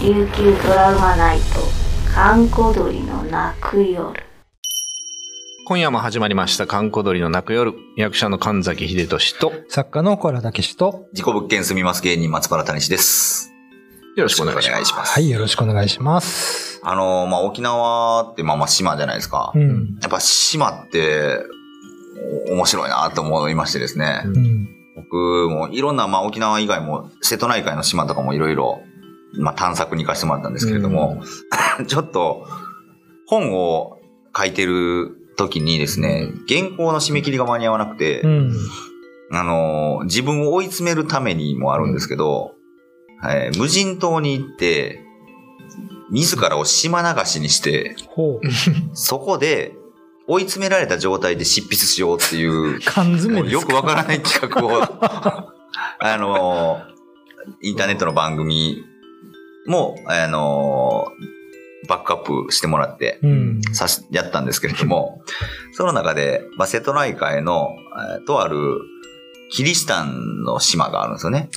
琉球ドラマナイト閑古鳥の泣く夜今夜も始まりました、観光鳥の泣く夜。役者の神崎秀俊と、作家の小原武史と、自己物件住みます芸人松原谷志です。よろしくお願いします。はい、よろしくお願いします。あの、まあ、沖縄ってまあまあ島じゃないですか。うん。やっぱ島って、お面白いなと思いましてですね。うん。僕もいろんな、まあ、沖縄以外も瀬戸内海の島とかもいろいろ、まあ、探索に行かせてもらったんですけれども、ちょっと、本を書いてる時にですね、原稿の締め切りが間に合わなくて、うん。あの、自分を追い詰めるためにもあるんですけど、はい無人島に行って、自らを島流しにして。そこで追い詰められた状態で執筆しようっていう、缶詰よくわからない企画を、あの、インターネットの番組も、あの、バックアップしてもらって、うん。さし、やったんですけれども、その中で、まあ、瀬戸内海の、えーとある、キリシタンの島があるんですよね。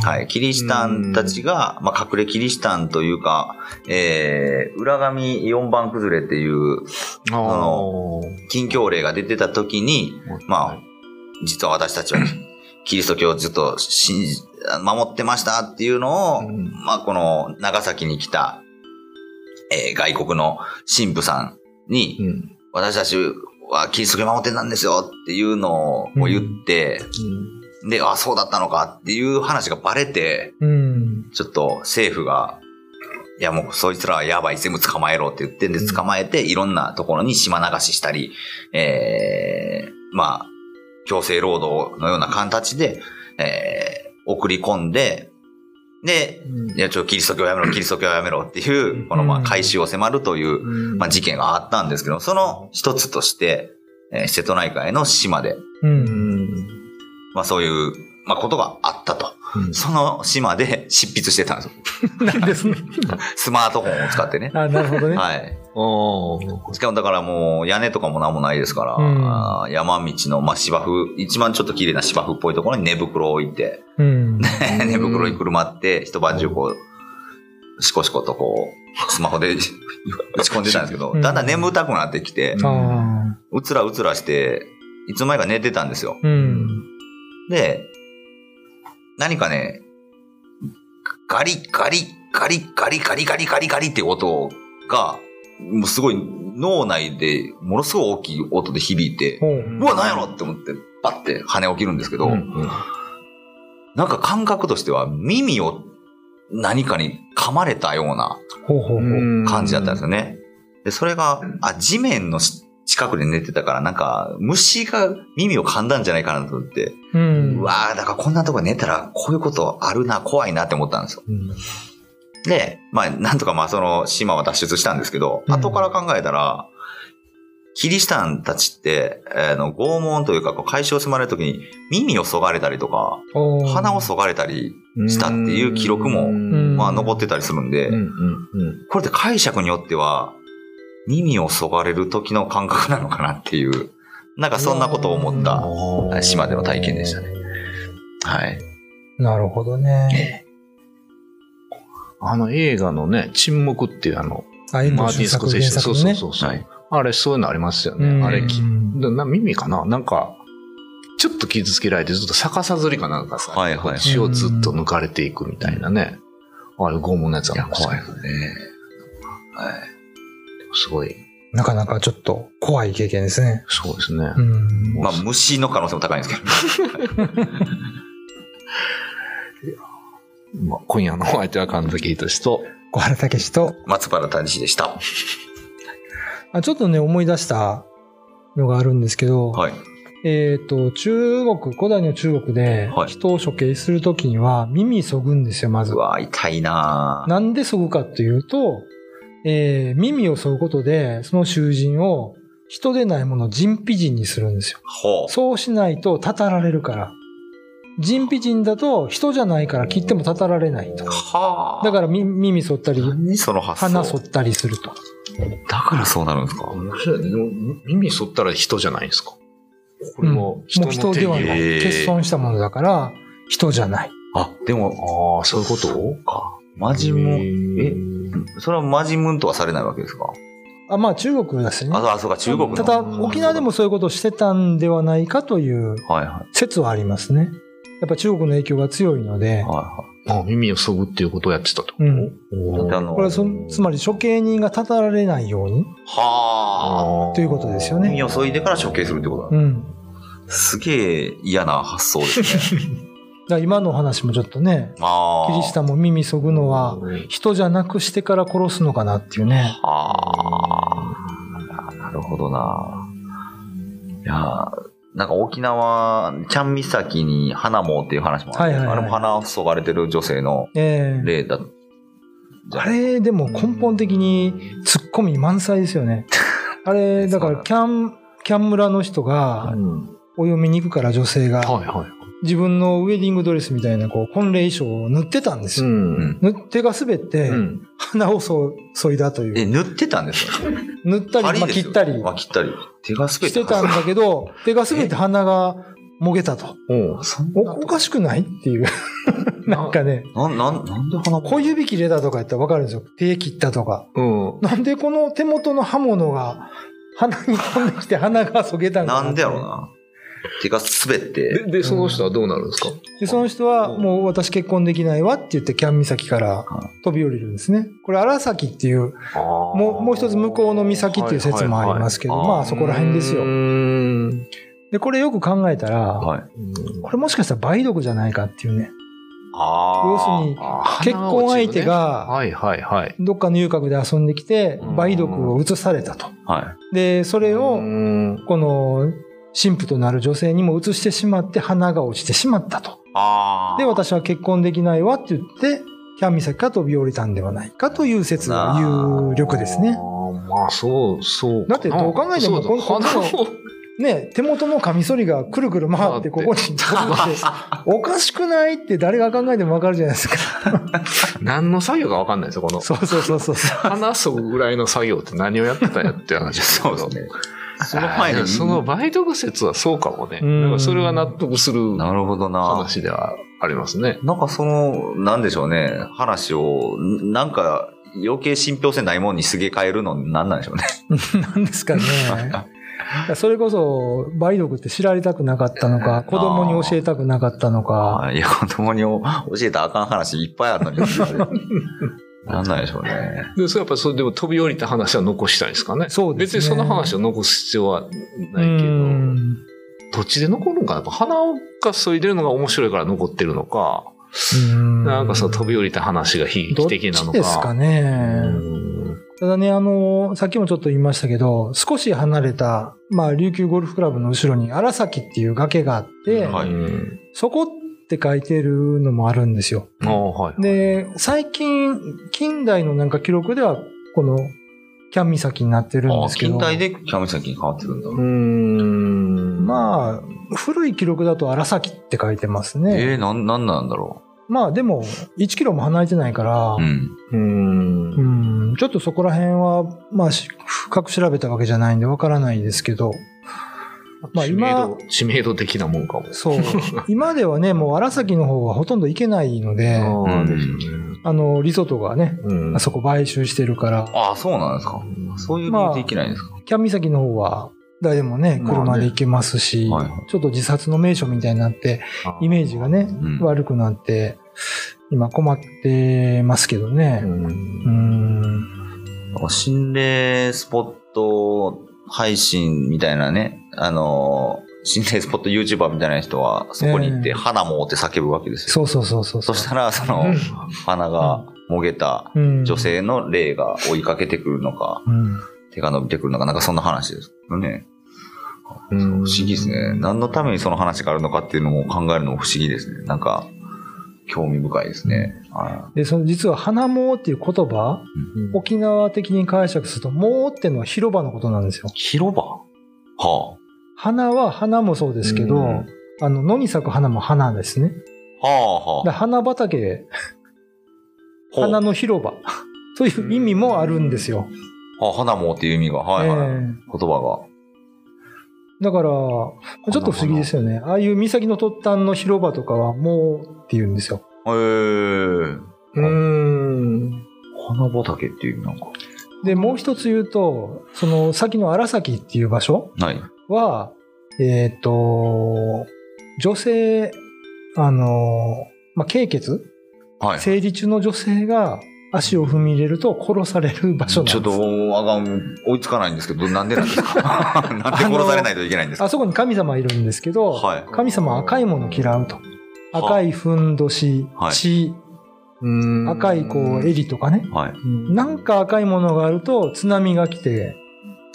はい。キリシタンたちが、まあ、隠れキリシタンというか、えー、裏紙4番崩れっていう、あの近況例が出てた時に、まあ、実は私たちは、キリスト教をずっと信じ、守ってましたっていうのを、うんまあ、この長崎に来た、えー外国の神父さんに、うん。私たちはキリスト教守ってたんですよっていうのを言って、で、あ、そうだったのかっていう話がバレて、うん。ちょっと政府が、いやもうそいつらはやばい、全部捕まえろって言ってんで捕まえて、いろんなところに島流ししたり、えー、まあ、強制労働のような形で、えー、送り込んで、で、いや、ちょ、キリスト教やめろ、キリスト教やめろっていう、この、まあ、回収を迫るという、まあ、事件があったんですけど、その一つとして、えー瀬戸内海の島で、うん。まあ、そういう、まあ、ことがあったと。その島で執筆してたんですよ。なんですね。スマートフォンを使ってね。あなるほどね。はい。しかもだからもう屋根とかもなんもないですから、うん山道の、まあ、芝生、一番ちょっと綺麗な芝生っぽいところに寝袋を置いて、うん。寝袋にくるまって、一晩中こう、しこしことこう、スマホで 打ち込んでたんですけど、うんだんだん眠たくなってきて。うつらうつらして、いつの間にか寝てたんですよ。うん。で、何かね、ガリガリガリガリガリガリガリガリって音が、もうすごい脳内でものすごい大きい音で響いて、ほう。うわ、なんやろって思って、パッて跳ね起きるんですけど、うんなんか感覚としては耳を何かに噛まれたような感じだったんですよね。で、それが、あ、地面のし近くで寝てたから、なんか、虫が耳を噛んだんじゃないかなと思って、うん。うわーだからこんなとこ寝たら、こういうことあるな、怖いなって思ったんですよ。うん。で、まあ、なんとかまあ、その島は脱出したんですけど、うん後から考えたら、キリシタンたちって、あの、拷問というか、こう解消を迫られるときに、耳をそがれたりとか、鼻をそがれたりしたっていう記録もんまあ、残ってたりするんで、これって解釈によっては、耳をそがれる時の感覚なのかなっていう、なんかそんなことを思ったうん島での体験でしたね。はい。なるほどね。あの映画のね、沈黙っていうあの、あ、遠マーティン・スコセッシそう。そうそうそう、はいあれ、そういうのありますよね。うんあれき、なな耳かな？なんか、ちょっと傷つけられてずっと逆さずりかなんかさ、はいはい血をずっと抜かれていくみたいなね。ああいう拷問のやついや、ありました怖いねですね。はい。すごい。なかなかちょっと怖い経験ですね。そうですね。うん。まあ、虫の可能性も高いんですけど。まあ、今夜のお相手は神崎仁と、小原武史と、松原谷志でした。あちょっとね、思い出したのがあるんですけど、はい。えっ、と、中国、古代の中国ではい人を処刑するときには耳そぐんですよ、まずう。わ痛いなぁなんでそぐかっていうと、えー耳をそぐことで、その囚人を人でないものを人皮人にするんですよ。そうしないとたたられるから。人皮人だと人じゃないから切ってもたたられないと。はあ。だからみ耳剃ったり。鼻剃ったりすると。だからそうなるんですか？面白いね。でも耳剃ったら人じゃないですか？これうんももう人ではない。欠損したものだから、人じゃない。あ、でも、ああ、そういうこと？か。マジムン、ええ？それはマジムンとはされないわけですか？あまあ中国ですね。あ、あそうか、中国の。ただ、沖縄でもそういうことをしてたんではないかというはいはい。説はありますね。やっぱ中国の影響が強いので、はいはあ耳をそぐっていうことをやってたと。うん。これはそつまり処刑人がたたられないようにい。はあ。ということですよね耳を削いでから処刑するってことだ。うん。すげえ嫌な発想ですね。だから今の話もちょっとね、ああ。キリシタンも耳そぐのは人じゃなくしてから殺すのかなっていうね。ああ。なるほどな。いやーなんか沖縄、ちゃん岬に花もっていう話もあって、はいはいはいあれも花をそがれてる女性のええ例だ。じゃあれ、でも根本的にツッコミ満載ですよね。あれ、だからキャン、キャン村の人がうんお嫁に行くから女性がはいはい。自分のウェディングドレスみたいなこう婚礼衣装を塗ってたんですよ。ん。塗ってが滑ってうん。花をそ削いだといえ、う。塗ってたんですか？塗ったり、まあ、切ったりあ、切ったり。手が滑ってしてたんだけど、手が滑って鼻がもげたと。おおおかしくないっていう。なんかね、な、なん、なんで花も小指切れたとか言ったらわかるんですよ。手切ったとか。うん。なんでこの手元の刃物が鼻に飛んできて鼻がそげたんかな。なんでやろう。な。手が滑って。で、で、その人はどうなるんですか？で、その人はもう私結婚できないわって言ってキャン岬から飛び降りるんですね。これ荒崎っていう、ももうもう一つ向こうの岬っていう説もありますけど、はいはいはいまあそこら辺ですよう。ん。で、これよく考えたら、はい。これもしかしたら梅毒じゃないかっていうね。ああ。要するに結婚相手がはいはいはい。どっかの遊郭で遊んできてうん梅毒を移されたと。はで、それをうんこの神父となる女性にも移してしまって鼻が落ちてしまったと。で、私は結婚できないわって言って、キャン岬から飛び降りたんではないかという説が有力ですねまあ、そう、そう。だってどう考えてもこの花をね、手元のカミソリがくるくる回ってここに飛ぶって、おかしくないって誰が考えてもわかるじゃないですか。何の作業かわかんないですよ、この。そうそうそうそう。花そぐぐらいの作業って何をやってたんやって話ですそうですね。その前に。その梅毒説はそうかもね。うんだからそれは納得するなるほどな。話ではありますね。なんかその、なんでしょうね。話を、んなんか余計信憑性ないもんにすげ替えるのなんなんでしょうね。なんですかね。それこそ、梅毒って知られたくなかったのか、子供に教えたくなかったのか、あいや、子供に教えたらあかん話いっぱいあるのに。なんなんでしょうね。で、それやっぱそれでも飛び降りた話は残したいんですかね？そうですね別にその話を残す必要はないけうど、んどっちで残るんかな？やっぱ鼻がそいでるのが面白いから残ってるのか、うんなんかその飛び降りた話が悲劇的なのか。ちですかね。うんただね、あの、さっきもちょっと言いましたけど、少し離れた、まあ、琉球ゴルフクラブの後ろに荒崎っていう崖があって、はいうんそこって書いてるのもあるんですよ。はい。で、最近、近代のなんか記録では、この、キャン岬になってるんあですけど。近代でキャに変わってるんだ。うーん。まあ、古い記録だと荒崎って書いてますえね。ー、なん、なんなんだろまあでも、1キロも離れてないから、う。うん。うーん。うん、ちょっとそこら辺は、まあ、し深く調べたわけじゃないんでわからないですけど、まあ知名今度、知名度的なもんかも。そう。今ではね、もう荒崎の方はほとんど行けないので、あああ、ですよね。の、リゾートがね、うんあそこ買収してるから、ああ、そうなんですか。そういう理由でいけないんですか。キャン岬の方は、誰でもね、車で行けますし、はいちょっと自殺の名所みたいになって、イメージがね、うん悪くなって、今困ってますけどねう。んうん。心霊スポット配信みたいなね、あのー、心霊スポット YouTuber みたいな人は、そこに行って、ええ花もって叫ぶわけですよ。そうそうそうそう。そしたら、その、うん花がもげたうん女性の霊が追いかけてくるのか、うん。手が伸びてくるのか、なんかそんな話ですよね。うん不思議ですね。何のためにその話があるのかっていうのも考えるのも不思議ですね。なんか、興味深いですね。はで、その実は花毛っていう言葉、うん沖縄的に解釈すると、毛っていうのは広場のことなんですよい。広場？は花は花もそうですけど、うんあの、野に咲く花も花ですね。あ。はあ、はであ。花畑、花の広場。そういう意味もあるんですよ。あ、花もっていう意味が。はいはい。ええ言葉だから、ちょっと不思議ですよね。ああいう岬の突端の広場とかは、もうって言うんですよ。が。へえ。うー花畑っていう、なんか。で、もう一つ言うと、その先の荒崎っていう場所はい。は、えっ、と、女性、あの、まあ、経血？はい。生理中の女性が足を踏み入れると殺される場所なんです。ちょっと、あがん、追いつかないんですけど、なんでなんですか？なんで殺されないといけないんですか？あそこに神様いるんですけど、はい神様は赤いものを嫌うと。赤いふんどし、はい血、うん赤いこう襟とかね。はい。なんか赤いものがあると津波が来て、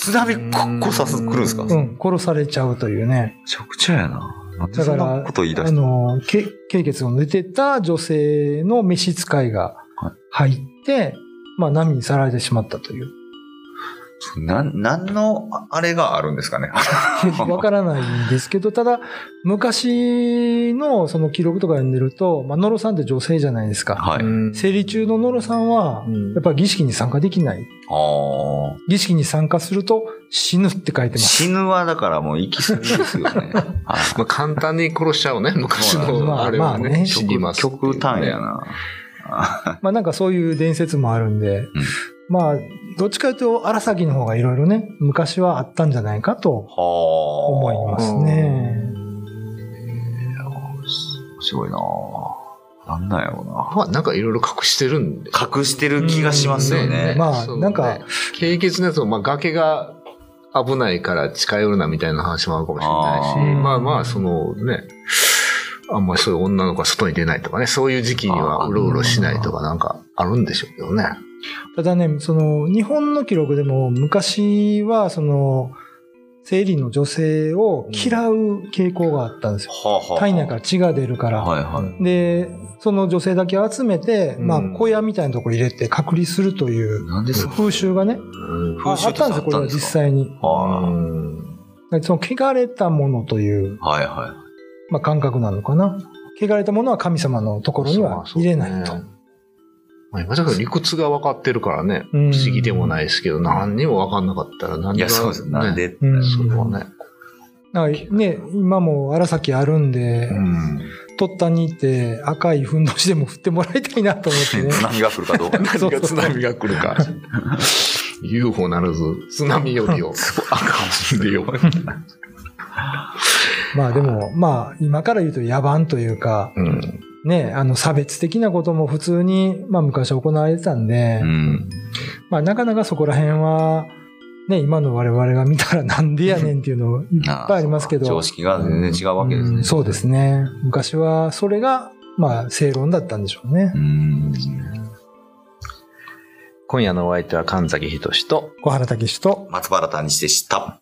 津波ここさす、来るんですか？めうん、殺されちゃうというね。ちゃくちゃやな。だから、こと言い出した？あの、け経血を抜てた女性の召使いが入って、まあ波にさられてしまったという。なん、なんの、ああれがあるんですかね？わからないんですけど、ただ、昔のその記録とか読んでると、まあ、ノロさんって女性じゃないですか。はい。うん生理中のノロさんはうん、やっぱ儀式に参加できない。ああ。儀式に参加すると死ぬって書いてます。死ぬはだからもう行き過ぎですよね。はいまあ、簡単に殺しちゃうね。昔そうのあれはね。まあね死にますっていうね極端やな。まあなんかそういう伝説もあるんで、まあ、どっちかというと荒崎の方がいろいろね、昔はあったんじゃないかとはあ。思いますね。面白いななんなんやろうな。まあ、なんかいろいろ隠してるんで。隠してる気がしますよね。まあなんかね経血のやつも、まあ、崖が危ないから近寄るなみたいな話もあるかもしれないし、あーまあまあ、そのね、あんまりそういう女の子が外に出ないとかね、そういう時期にはうろうろしないとかなんかあるんでしょうけどね。ただね、その、日本の記録でも昔は、その、生理の女性を嫌う傾向があったんですよ。はあはあ体内から血が出るから。はいはい。で、その女性だけ集めて、まあうん小屋みたいなとこ入れて隔離するという風習がね、うんあったんですよ、これは実際に。はその汚れたものという、いはいはまあ、感覚なのかな。汚れたものは神様のところには入れないと。まあ、今だから理屈が分かってるからね、うん不思議でもないですけど、何にも分かんなかったら何い。いがや、そうです。なんで、うんそれはね。だからね、今も荒崎あるんで、うん。突端に行って赤いふんどしでも振ってもらいたいなと思ってね。津波が来るかどうか。そ う何が津波が来るか。UFO ならず、津波よりを、あかんでよ。まあでも、まあ今から言うと野蛮というか、うん。ね、あの差別的なことも普通に、まあ昔行われてたんで、うん。まあなかなかそこら辺は、ね、今の我々が見たらなんでやねんっていうのいっぱいありますけど。常識が全然違うわけですね。うんそうですね。昔はそれが、まあ正論だったんでしょうねう。ん。今夜のお相手は神崎仁と、小原武史と、松原谷志でした。